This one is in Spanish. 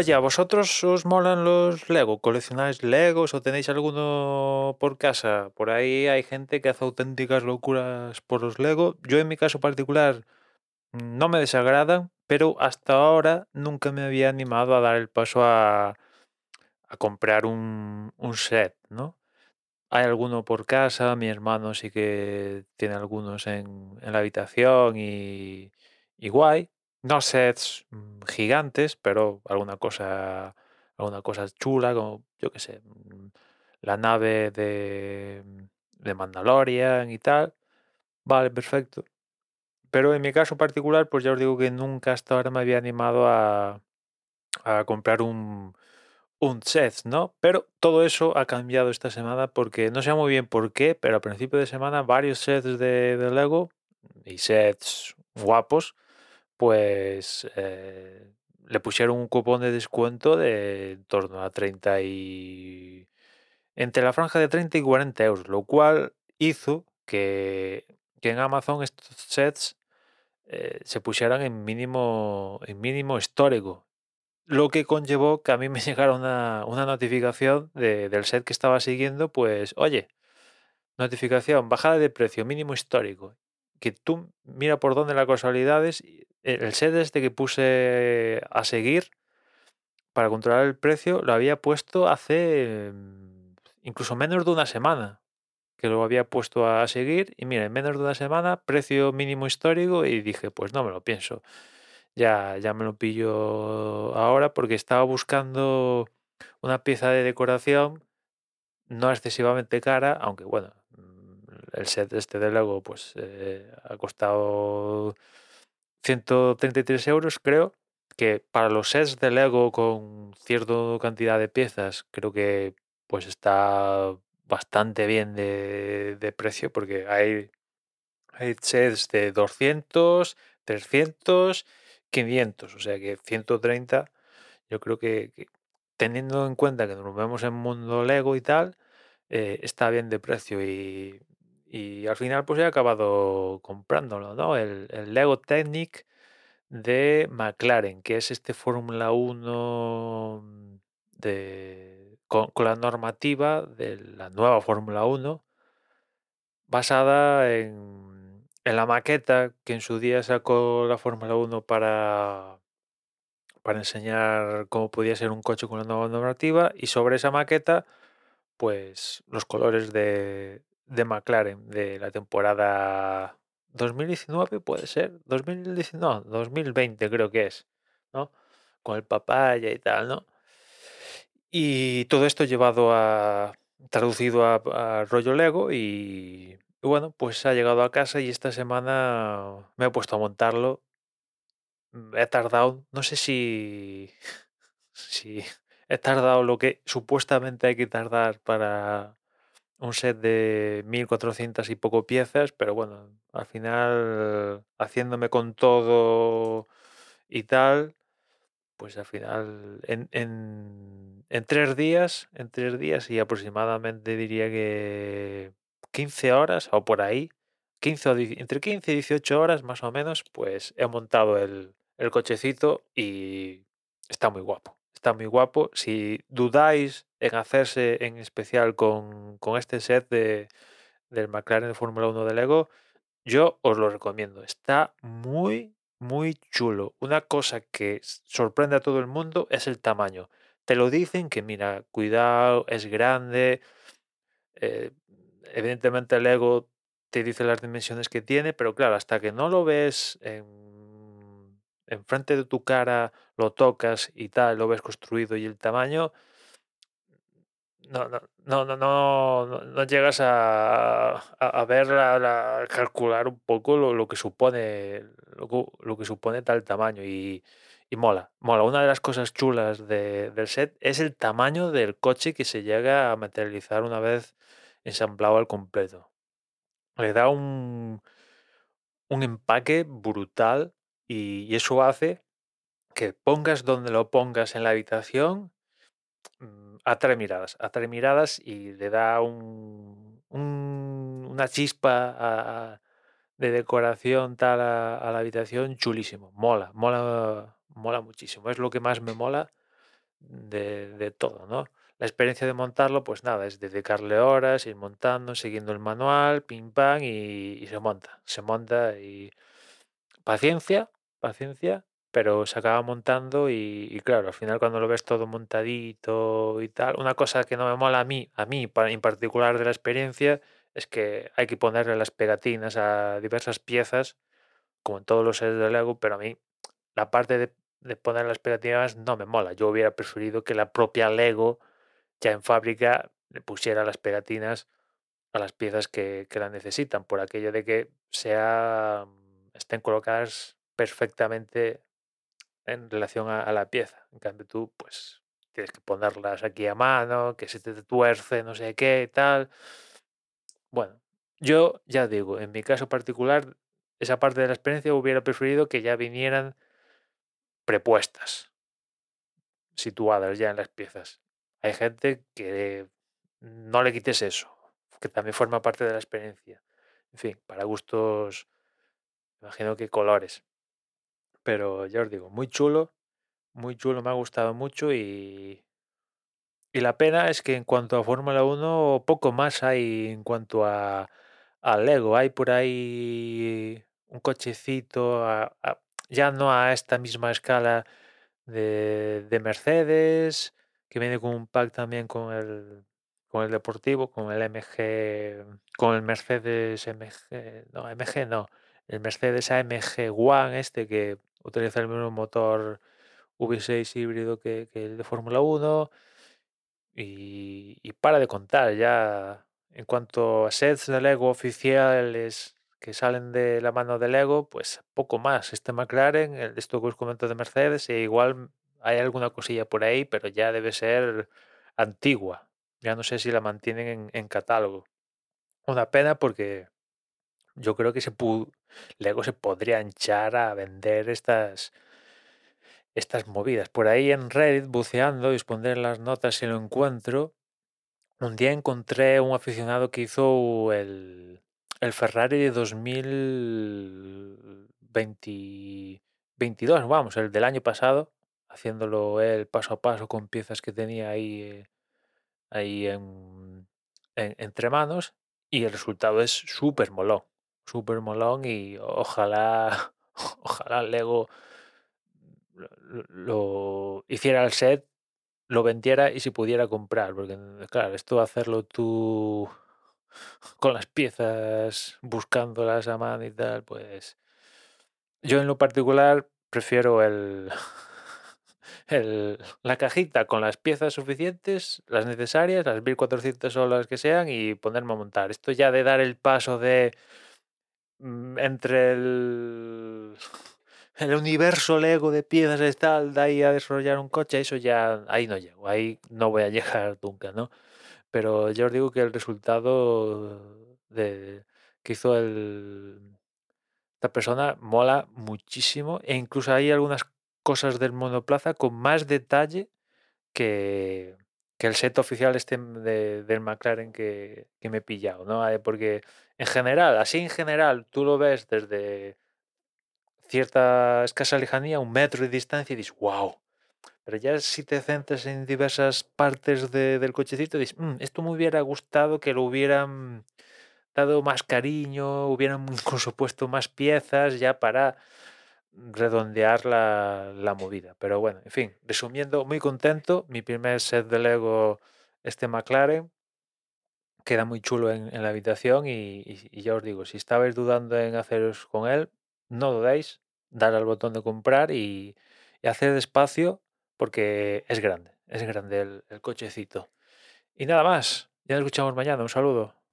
Oye, ¿a vosotros os molan los Lego? ¿Coleccionáis Legos o tenéis alguno por casa? Por ahí hay gente que hace auténticas locuras por los Lego. Yo en mi caso particular no me desagradan, pero hasta ahora nunca me había animado a dar el paso a, comprar un, set, ¿no? Hay alguno por casa, mi hermano sí que tiene algunos en, en la habitación y, y guay. No sets mm, gigantes, pero alguna cosa, alguna cosa chula, como yo qué sé, mm, la nave de, de Mandalorian y tal. Vale, perfecto. Pero en mi caso particular, pues ya os digo que nunca hasta ahora me había animado a, a comprar un, un set, ¿no? Pero todo eso ha cambiado esta semana porque no sé muy bien por qué, pero a principio de semana varios sets de, de Lego y sets guapos, pues eh, le pusieron un cupón de descuento de en torno a 30 y... entre la franja de 30 y 40 euros, lo cual hizo que, que en Amazon estos sets eh, se pusieran en mínimo, en mínimo histórico. Lo que conllevó que a mí me llegara una, una notificación de- del set que estaba siguiendo, pues, oye, notificación, bajada de precio, mínimo histórico. Que tú mira por dónde las casualidades, y el set este que puse a seguir para controlar el precio lo había puesto hace mm, incluso menos de una semana que lo había puesto a seguir y mira, en menos de una semana, precio mínimo histórico y dije, pues no me lo pienso. Ya, ya me lo pillo ahora porque estaba buscando una pieza de decoración no excesivamente cara, aunque bueno, el set este de Lego pues eh, ha costado 133 euros creo, que para los sets de Lego con cierta cantidad de piezas creo que pues está bastante bien de, de precio porque hay, hay sets de 200, 300, 500, o sea que 130 yo creo que, teniendo en cuenta que nos movemos en mundo Lego y tal, eh, está bien de precio y, y al final pues he acabado comprándolo, ¿no? El, el Lego Technic de McLaren, que es este Fórmula 1 de, con, con la normativa de la nueva Fórmula 1 basada en, en la maqueta que en su día sacó la Fórmula 1 para, para enseñar cómo podía ser un coche con la nueva normativa y sobre esa maqueta pues los colores de, de McLaren de la temporada 2019 puede ser, 2019, no, 2020 creo que es, ¿no? Con el papaya y tal, ¿no? Y todo esto llevado a, traducido a, rollo Lego y, y bueno, pues ha llegado a casa y esta semana me he puesto a montarlo. Mm, He tardado, no sé si, si he tardado lo que supuestamente hay que tardar para un set de 1400 y poco piezas, pero bueno, al final haciéndome con todo y tal, pues al final en, en, en tres días, en tres días y aproximadamente diría que 15 horas o por ahí, 15 o die- entre 15 y 18 horas más o menos, pues he montado el, el cochecito y está muy guapo. Está muy guapo. Si dudáis en hacerse en especial con, con este set de, del McLaren Fórmula 1 de Lego, yo os lo recomiendo. Está muy, muy chulo. Una cosa que sorprende a todo el mundo es el tamaño. Te lo dicen que, mira, cuidado, es grande. eh, evidentemente el Lego te dice las dimensiones que tiene, pero claro, hasta que no lo ves en, enfrente de tu cara, lo tocas y tal, lo ves construido y el tamaño, no, no, no, no, no, llegas a, a, a ver, a calcular un poco lo, lo que supone, lo, lo que supone tal tamaño y, y mola, mola. Una de las cosas chulas de- del set es el tamaño del coche que se llega a materializar una vez ensamblado al completo. Le da un, un empaque brutal y, y eso hace que pongas donde lo pongas en la habitación, mm, atrae miradas, atrae miradas y le da un, un- una chispa a- de decoración tal a, la habitación chulísimo. Mola, mola, mola muchísimo. Es lo que más me mola de, todo, ¿no? La experiencia de montarlo, pues nada, es dedicarle horas, ir montando, siguiendo el manual, pim pam, y, se monta. Se monta y paciencia, paciencia, pero se acaba montando y, claro, al final cuando lo ves todo montadito y tal, una cosa que no me mola a mí, a mí en particular de la experiencia, es que hay que ponerle las pegatinas a diversas piezas, como en todos los sets de Lego, pero a mí la parte de, poner las pegatinas no me mola. Yo hubiera preferido que la propia Lego ya en fábrica le pusiera las pegatinas a las piezas que, que la necesitan, por aquello de que sea, estén colocadas perfectamente en relación a, la pieza. En cambio tú, pues, tienes que ponerlas aquí a mano, que se te tuerce, no sé qué, y tal. Bueno, yo ya digo, en mi caso particular, esa parte de la experiencia hubiera preferido que ya vinieran prepuestas, situadas ya en las piezas. Hay gente que no le quites eso, que también forma parte de la experiencia. En fin, para gustos, imagino que colores. Pero ya os digo, muy chulo, muy chulo, me ha gustado mucho y, y la pena es que en cuanto a Fórmula 1, poco más hay en cuanto a, Lego. Hay por ahí un cochecito, ya no a esta misma escala de, de, Mercedes, que viene con un pack también con el, con el deportivo, con el MG, con el Mercedes MG, no, MG no, el Mercedes AMG One este que utiliza el mismo motor V6 híbrido que, el de Fórmula 1 y, para de contar ya en cuanto a sets de Lego oficiales que salen de la mano de Lego, pues poco más. Este McLaren, esto que os comento de Mercedes, e igual hay alguna cosilla por ahí, pero ya debe ser antigua. Ya no sé si la mantienen en, en catálogo. Una pena porque yo creo que se Lego se podría hinchar a vender estas, estas movidas. Por ahí en Reddit, buceando y pondré las notas si lo encuentro, un día encontré un aficionado que hizo el, el Ferrari de 2022, vamos, el del año pasado, haciéndolo él paso a paso con piezas que tenía ahí, ahí en, entre manos y el resultado es súper molón súper molón y ojalá, ojalá Lego lo, hiciera el set, lo vendiera y si pudiera comprar, porque claro, esto hacerlo tú con las piezas, buscándolas a mano y tal, pues yo en lo particular prefiero el, el, la cajita con las piezas suficientes, las necesarias, las 1400 o las que sean y ponerme a montar. Esto ya de dar el paso de Mm, entre el, el universo Lego de piezas y tal, de ahí a desarrollar un coche, eso ya, ahí no llego, ahí no voy a llegar nunca, ¿no? Pero yo os digo que el resultado de, que hizo el, esta persona mola muchísimo e incluso hay algunas cosas del monoplaza con más detalle que, que el set oficial este de, del McLaren que, me he pillado, ¿no? Eh, porque en general, así en general, tú lo ves desde cierta escasa lejanía, un metro de distancia y dices, wow. Pero ya si te centras en diversas partes del cochecito, dices, mm, esto me hubiera gustado que lo hubieran dado más cariño, hubieran incluso puesto más piezas ya para redondear la, la, movida. Pero bueno, en fin, resumiendo, muy contento. Mi primer set de Lego, este McLaren, queda muy chulo en, en la habitación y, y, ya os digo, si estabais dudando en haceros con él, no dudéis, dar al botón de comprar y, y hacer despacio porque es grande, es grande el, el cochecito. Y nada más, ya nos escuchamos mañana, un saludo.